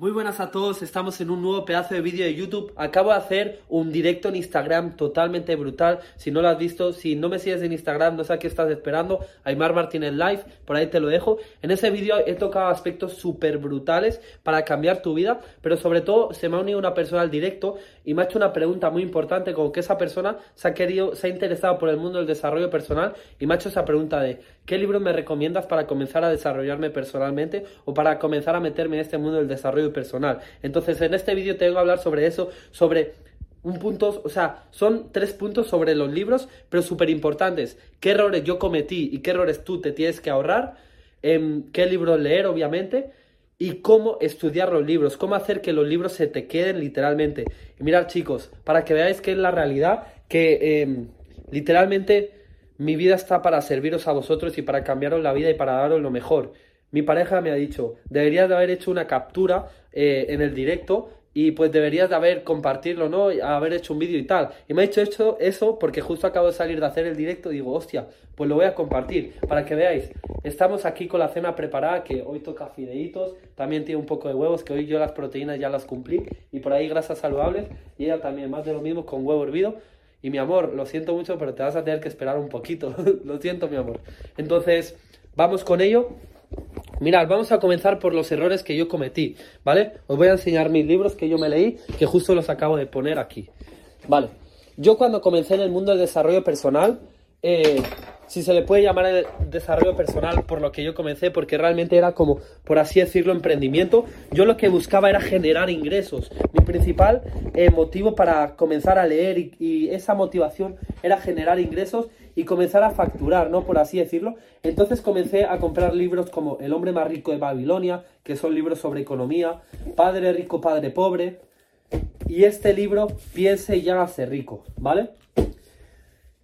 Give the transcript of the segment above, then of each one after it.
Muy buenas a todos, estamos en un nuevo pedazo de vídeo de YouTube. Acabo de hacer un directo en Instagram totalmente brutal. Si no lo has visto, si no me sigues en Instagram, no sé a qué estás esperando. Aymar Martínez Live, por ahí te lo dejo. En ese vídeo he tocado aspectos súper brutales para cambiar tu vida, pero sobre todo se me ha unido una persona al directo y me ha hecho una pregunta muy importante, como que esa persona se ha querido, se ha interesado por el mundo del desarrollo personal y me ha hecho esa pregunta de ¿qué libro me recomiendas para comenzar a desarrollarme personalmente o para comenzar a meterme en este mundo del desarrollo personal. Entonces, en este vídeo tengo que hablar sobre eso, sobre un punto, o sea, son tres puntos sobre los libros, pero súper importantes. ¿Qué errores yo cometí y qué errores tú te tienes que ahorrar? Em, ¿Qué libros leer, obviamente? Y cómo estudiar los libros, cómo hacer que los libros se te queden literalmente. Y mirad, chicos, para que veáis que es la realidad, que em, literalmente mi vida está para serviros a vosotros y para cambiaros la vida y para daros lo mejor mi pareja me ha dicho, deberías de haber hecho una captura eh, en el directo y pues deberías de haber compartirlo, ¿no? Haber hecho un vídeo y tal. Y me ha dicho esto, eso porque justo acabo de salir de hacer el directo y digo, hostia, pues lo voy a compartir para que veáis. Estamos aquí con la cena preparada que hoy toca fideitos, también tiene un poco de huevos que hoy yo las proteínas ya las cumplí y por ahí grasas saludables y ella también más de lo mismo con huevo hervido. Y mi amor, lo siento mucho, pero te vas a tener que esperar un poquito. lo siento, mi amor. Entonces, vamos con ello. Mirad, vamos a comenzar por los errores que yo cometí, ¿vale? Os voy a enseñar mis libros que yo me leí, que justo los acabo de poner aquí. Vale, yo cuando comencé en el mundo del desarrollo personal, eh, si se le puede llamar el desarrollo personal por lo que yo comencé, porque realmente era como, por así decirlo, emprendimiento, yo lo que buscaba era generar ingresos. Mi principal eh, motivo para comenzar a leer y, esa motivación era generar ingresos y comenzar a facturar, ¿no? Por así decirlo. Entonces comencé a comprar libros como El hombre más rico de Babilonia, que son libros sobre economía, Padre rico, Padre pobre, y este libro, Piense y hágase rico, ¿vale?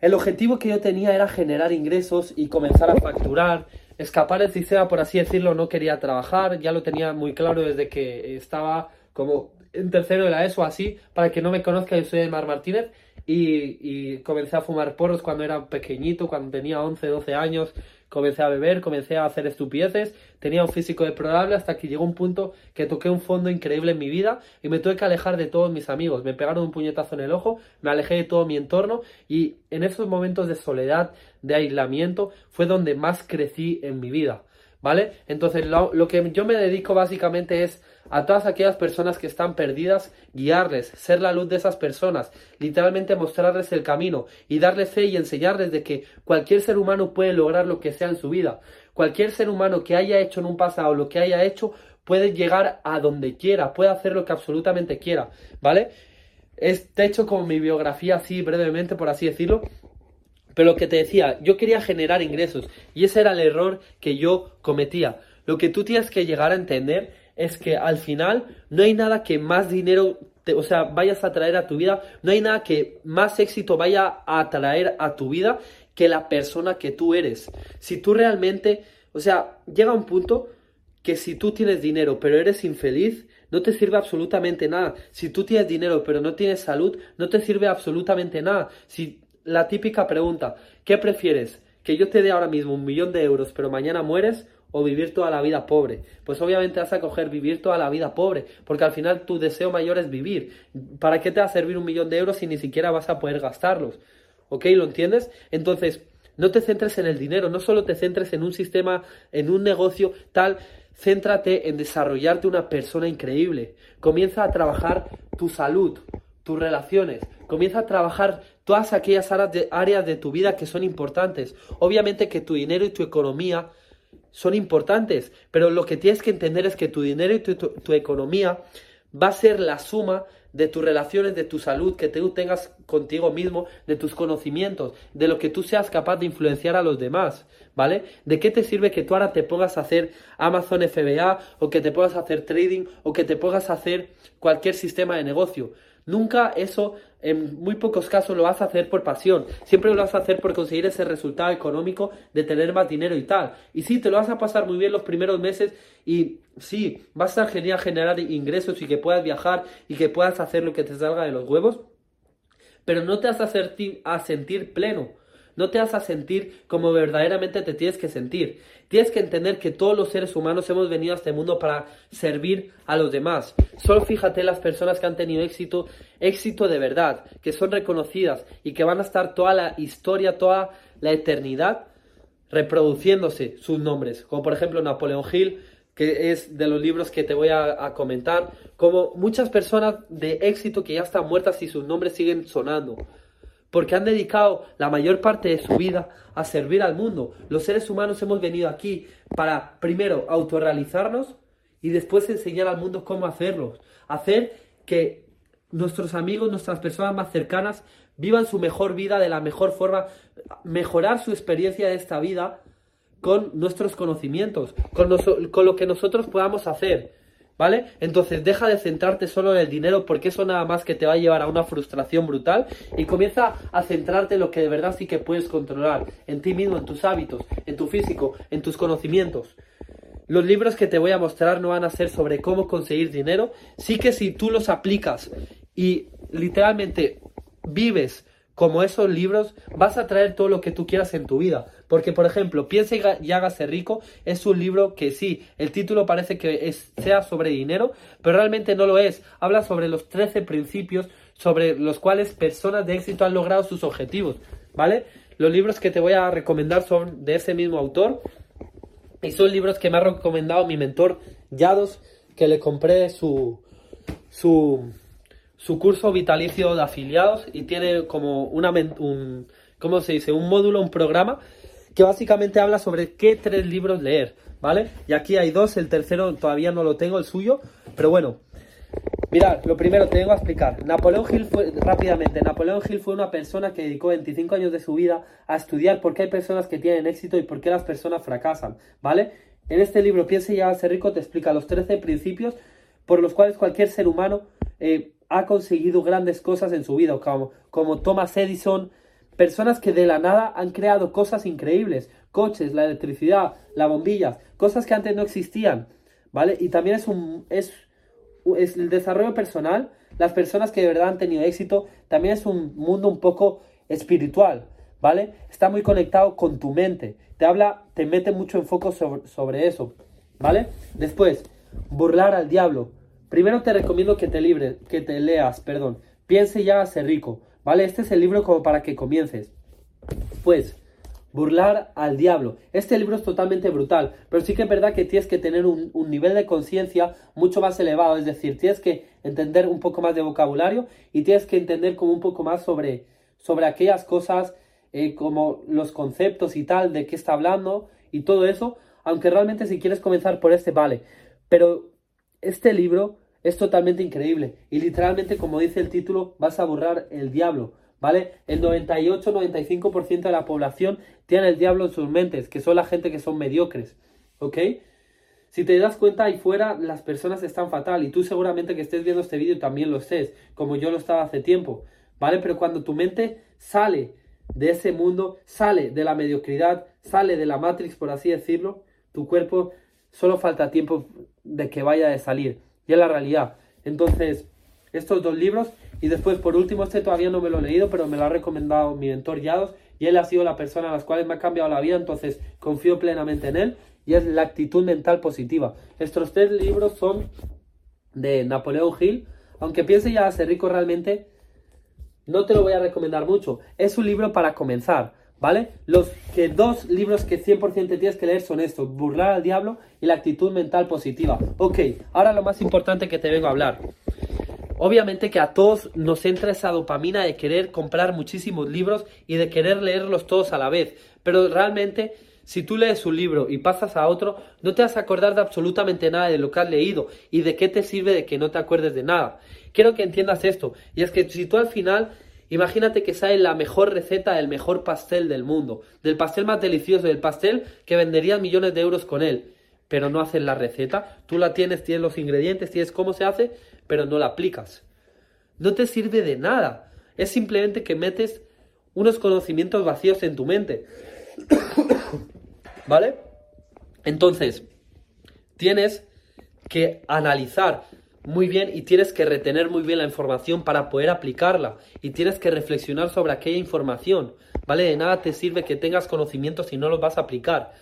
El objetivo que yo tenía era generar ingresos y comenzar a facturar, escapar del sistema, por así decirlo, no quería trabajar, ya lo tenía muy claro desde que estaba como en tercero de la ESO así, para que no me conozca, yo soy Mar Martínez y, y, comencé a fumar porros cuando era pequeñito, cuando tenía 11, 12 años, comencé a beber, comencé a hacer estupideces, tenía un físico deplorable hasta que llegó un punto que toqué un fondo increíble en mi vida y me tuve que alejar de todos mis amigos, me pegaron un puñetazo en el ojo, me alejé de todo mi entorno y en esos momentos de soledad, de aislamiento, fue donde más crecí en mi vida. ¿Vale? Entonces lo, que yo me dedico básicamente es a todas aquellas personas que están perdidas, guiarles, ser la luz de esas personas, literalmente mostrarles el camino y darles fe y enseñarles de que cualquier ser humano puede lograr lo que sea en su vida. Cualquier ser humano que haya hecho en un pasado lo que haya hecho puede llegar a donde quiera, puede hacer lo que absolutamente quiera, ¿vale? Este hecho como mi biografía así brevemente, por así decirlo, pero lo que te decía, yo quería generar ingresos y ese era el error que yo cometía. Lo que tú tienes que llegar a entender es que al final no hay nada que más dinero, te, o sea, vayas a traer a tu vida, no hay nada que más éxito vaya a traer a tu vida que la persona que tú eres. Si tú realmente, o sea, llega un punto que si tú tienes dinero pero eres infeliz, no te sirve absolutamente nada. Si tú tienes dinero pero no tienes salud, no te sirve absolutamente nada. Si la típica pregunta, ¿qué prefieres? ¿Que yo te dé ahora mismo un millón de euros pero mañana mueres? ¿O vivir toda la vida pobre? Pues obviamente vas a coger vivir toda la vida pobre, porque al final tu deseo mayor es vivir. ¿Para qué te va a servir un millón de euros si ni siquiera vas a poder gastarlos? ¿Ok? ¿Lo entiendes? Entonces, no te centres en el dinero, no solo te centres en un sistema, en un negocio tal, céntrate en desarrollarte una persona increíble. Comienza a trabajar tu salud, tus relaciones, comienza a trabajar todas aquellas áreas de, tu vida que son importantes. Obviamente que tu dinero y tu economía son importantes, pero lo que tienes que entender es que tu dinero y tu, economía va a ser la suma de tus relaciones, de tu salud, que tú tengas contigo mismo, de tus conocimientos, de lo que tú seas capaz de influenciar a los demás, ¿vale? ¿De qué te sirve que tú ahora te pongas a hacer Amazon FBA o que te pongas a hacer trading o que te pongas a hacer cualquier sistema de negocio? Nunca eso, en muy pocos casos, lo vas a hacer por pasión. Siempre lo vas a hacer por conseguir ese resultado económico de tener más dinero y tal. Y sí, te lo vas a pasar muy bien los primeros meses y sí, va a generar ingresos y que puedas viajar y que puedas hacer lo que te salga de los huevos. Pero no te vas a sentir pleno. No te vas a sentir como verdaderamente te tienes que sentir. Tienes que entender que todos los seres humanos hemos venido a este mundo para servir a los demás. Solo fíjate las personas que han tenido éxito, éxito de verdad, que son reconocidas y que van a estar toda la historia, toda la eternidad reproduciéndose sus nombres. Como por ejemplo Napoleón Hill, que es de los libros que te voy a, comentar, como muchas personas de éxito que ya están muertas y sus nombres siguen sonando, porque han dedicado la mayor parte de su vida a servir al mundo. Los seres humanos hemos venido aquí para, primero, autorrealizarnos y después enseñar al mundo cómo hacerlo. Hacer que nuestros amigos, nuestras personas más cercanas, vivan su mejor vida de la mejor forma, mejorar su experiencia de esta vida con nuestros conocimientos, con, lo que nosotros podamos hacer. ¿Vale? Entonces deja de centrarte solo en el dinero porque eso nada más que te va a llevar a una frustración brutal y comienza a centrarte en lo que de verdad sí que puedes controlar, en ti mismo, en tus hábitos, en tu físico, en tus conocimientos. Los libros que te voy a mostrar no van a ser sobre cómo conseguir dinero, sí que si tú los aplicas y literalmente vives como esos libros, vas a traer todo lo que tú quieras en tu vida. Porque, por ejemplo, Piensa y hágase rico es un libro que sí, el título parece que sea sobre dinero, pero realmente no lo es. Habla sobre los 13 principios sobre los cuales personas de éxito han logrado sus objetivos, ¿vale? Los libros que te voy a recomendar son de ese mismo autor y son libros que me ha recomendado mi mentor Yados, que le compré su, su, su curso vitalicio de afiliados y tiene como una, un, ¿cómo se dice? Un módulo, un programa que básicamente habla sobre qué tres libros leer, ¿vale? Y aquí hay dos, el tercero todavía no lo tengo, el suyo, pero bueno. Mirad, lo primero te vengo a explicar. Napoleón Hill fue, rápidamente, Napoleón Hill fue una persona que dedicó 25 años de su vida a estudiar por qué hay personas que tienen éxito y por qué las personas fracasan, ¿vale? En este libro, Piense y ser rico, te explica los 13 principios por los cuales cualquier ser humano eh, ha conseguido grandes cosas en su vida, como, como Thomas Edison, personas que de la nada han creado cosas increíbles, coches, la electricidad, la bombilla, cosas que antes no existían, ¿vale? Y también es un es, es el desarrollo personal, las personas que de verdad han tenido éxito, también es un mundo un poco espiritual, ¿vale? Está muy conectado con tu mente, te habla, te mete mucho enfoque sobre, sobre eso, ¿vale? Después, burlar al diablo. Primero te recomiendo que te libres, que te leas, perdón. Piense a ser rico, ¿vale? Este es el libro como para que comiences. Pues, burlar al diablo. Este libro es totalmente brutal, pero sí que es verdad que tienes que tener un, nivel de conciencia mucho más elevado, es decir, tienes que entender un poco más de vocabulario y tienes que entender como un poco más sobre, sobre aquellas cosas eh, como los conceptos y tal, de qué está hablando y todo eso, aunque realmente si quieres comenzar por este, vale, pero este libro es totalmente increíble y literalmente, como dice el título, vas a borrar el diablo, ¿vale? El 98-95% de la población tiene el diablo en sus mentes, que son la gente que son mediocres, ¿ok? Si te das cuenta ahí fuera, las personas están fatal y tú seguramente que estés viendo este vídeo también lo estés, como yo lo estaba hace tiempo, ¿vale? Pero cuando tu mente sale de ese mundo, sale de la mediocridad, sale de la Matrix, por así decirlo, tu cuerpo solo falta tiempo de que vaya a salir. Y es la realidad. Entonces, estos dos libros. Y después, por último, este todavía no me lo he leído, pero me lo ha recomendado mi mentor Yados. Y él ha sido la persona a las cuales me ha cambiado la vida. Entonces, confío plenamente en él. Y es la actitud mental positiva. Estos tres libros son de Napoleón Hill. Aunque piense ya a ser rico realmente, no te lo voy a recomendar mucho. Es un libro para comenzar. ¿Vale? Los que dos libros que 100% tienes que leer son estos, Burlar al Diablo y la actitud mental positiva. Ok, ahora lo más importante que te vengo a hablar. Obviamente que a todos nos entra esa dopamina de querer comprar muchísimos libros y de querer leerlos todos a la vez. Pero realmente, si tú lees un libro y pasas a otro, no te vas a acordar de absolutamente nada de lo que has leído y de qué te sirve de que no te acuerdes de nada. Quiero que entiendas esto. Y es que si tú al final Imagínate que sale la mejor receta del mejor pastel del mundo, del pastel más delicioso, del pastel que venderían millones de euros con él, pero no haces la receta, tú la tienes, tienes los ingredientes, tienes cómo se hace, pero no la aplicas. No te sirve de nada, es simplemente que metes unos conocimientos vacíos en tu mente. ¿Vale? Entonces, tienes que analizar muy bien y tienes que retener muy bien la información para poder aplicarla y tienes que reflexionar sobre aquella información, ¿vale? De nada te sirve que tengas conocimientos si no los vas a aplicar.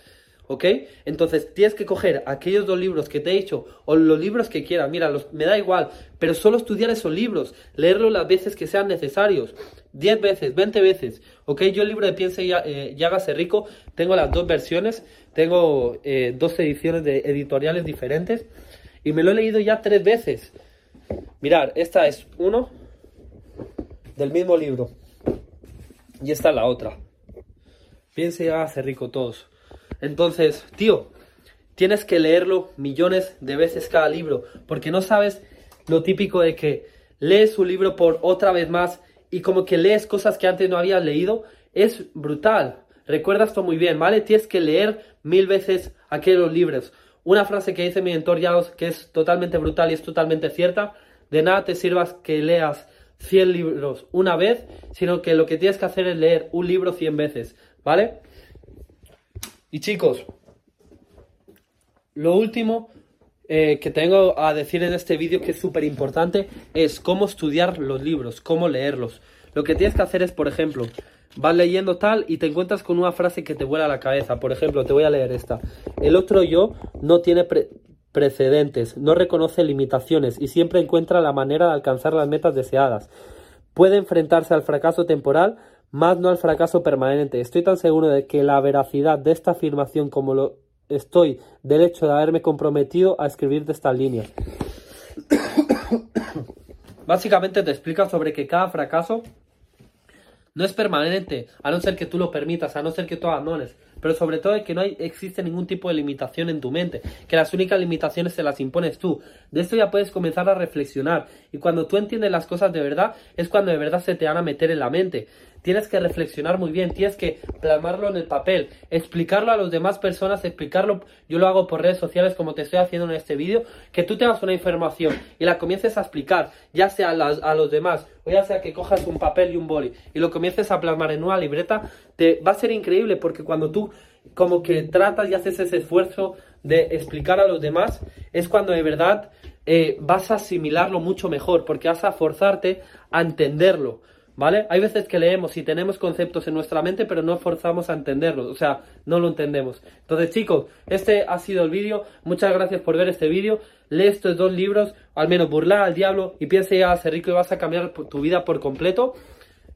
¿Ok? Entonces tienes que coger aquellos dos libros que te he dicho o los libros que quieras. Mira, me da igual, pero solo estudiar esos libros, leerlos las veces que sean necesarios. 10 veces, 20 veces. ¿Ok? Yo el libro de Piense y, eh, Hágase Rico tengo las dos versiones. Tengo eh, dos ediciones de editoriales diferentes. Y me lo he leído ya tres veces. Mirar, esta es uno del mismo libro. Y esta es la otra. Piense y hágase rico todos. Entonces, tío, tienes que leerlo millones de veces cada libro. Porque no sabes lo típico de que lees un libro por otra vez más y como que lees cosas que antes no habías leído. Es brutal. Recuerda esto muy bien, ¿vale? Tienes que leer mil veces aquellos libros. Una frase que dice mi mentor Yaos, que es totalmente brutal y es totalmente cierta, de nada te sirvas que leas 100 libros una vez, sino que lo que tienes que hacer es leer un libro 100 veces, ¿vale? Y chicos, lo último eh, que tengo a decir en este vídeo que es súper importante es cómo estudiar los libros, cómo leerlos. Lo que tienes que hacer es, por ejemplo, vas leyendo tal y te encuentras con una frase que te vuela a la cabeza. Por ejemplo, te voy a leer esta. El otro yo no tiene precedentes, no reconoce limitaciones y siempre encuentra la manera de alcanzar las metas deseadas. Puede enfrentarse al fracaso temporal, más no al fracaso permanente. Estoy tan seguro de que la veracidad de esta afirmación como lo estoy del hecho de haberme comprometido a escribir de estas líneas. Básicamente te explica sobre que cada fracaso no es permanente, a no ser que tú lo permitas, a no ser que tú abandones. Pero sobre todo es que no hay, existe ningún tipo de limitación en tu mente, que las únicas limitaciones se las impones tú. De esto ya puedes comenzar a reflexionar. Y cuando tú entiendes las cosas de verdad, es cuando de verdad se te van a meter en la mente. Tienes que reflexionar muy bien, tienes que plasmarlo en el papel, explicarlo a las demás personas, explicarlo, yo lo hago por redes sociales como te estoy haciendo en este vídeo, que tú tengas una información y la comiences a explicar, ya sea a, los demás o ya sea que cojas un papel y un boli y lo comiences a plasmar en una libreta, te va a ser increíble porque cuando tú como que tratas y haces ese esfuerzo de explicar a los demás, es cuando de verdad eh, vas a asimilarlo mucho mejor, porque vas a forzarte a entenderlo. ¿Vale? Hay veces que leemos y tenemos conceptos en nuestra mente, pero no forzamos a entenderlos, o sea, no lo entendemos. Entonces, chicos, este ha sido el vídeo. Muchas gracias por ver este vídeo. Lee estos dos libros, al menos burlar al diablo y piensa ya a ser rico y vas a cambiar tu vida por completo.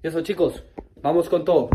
Y eso, chicos, vamos con todo.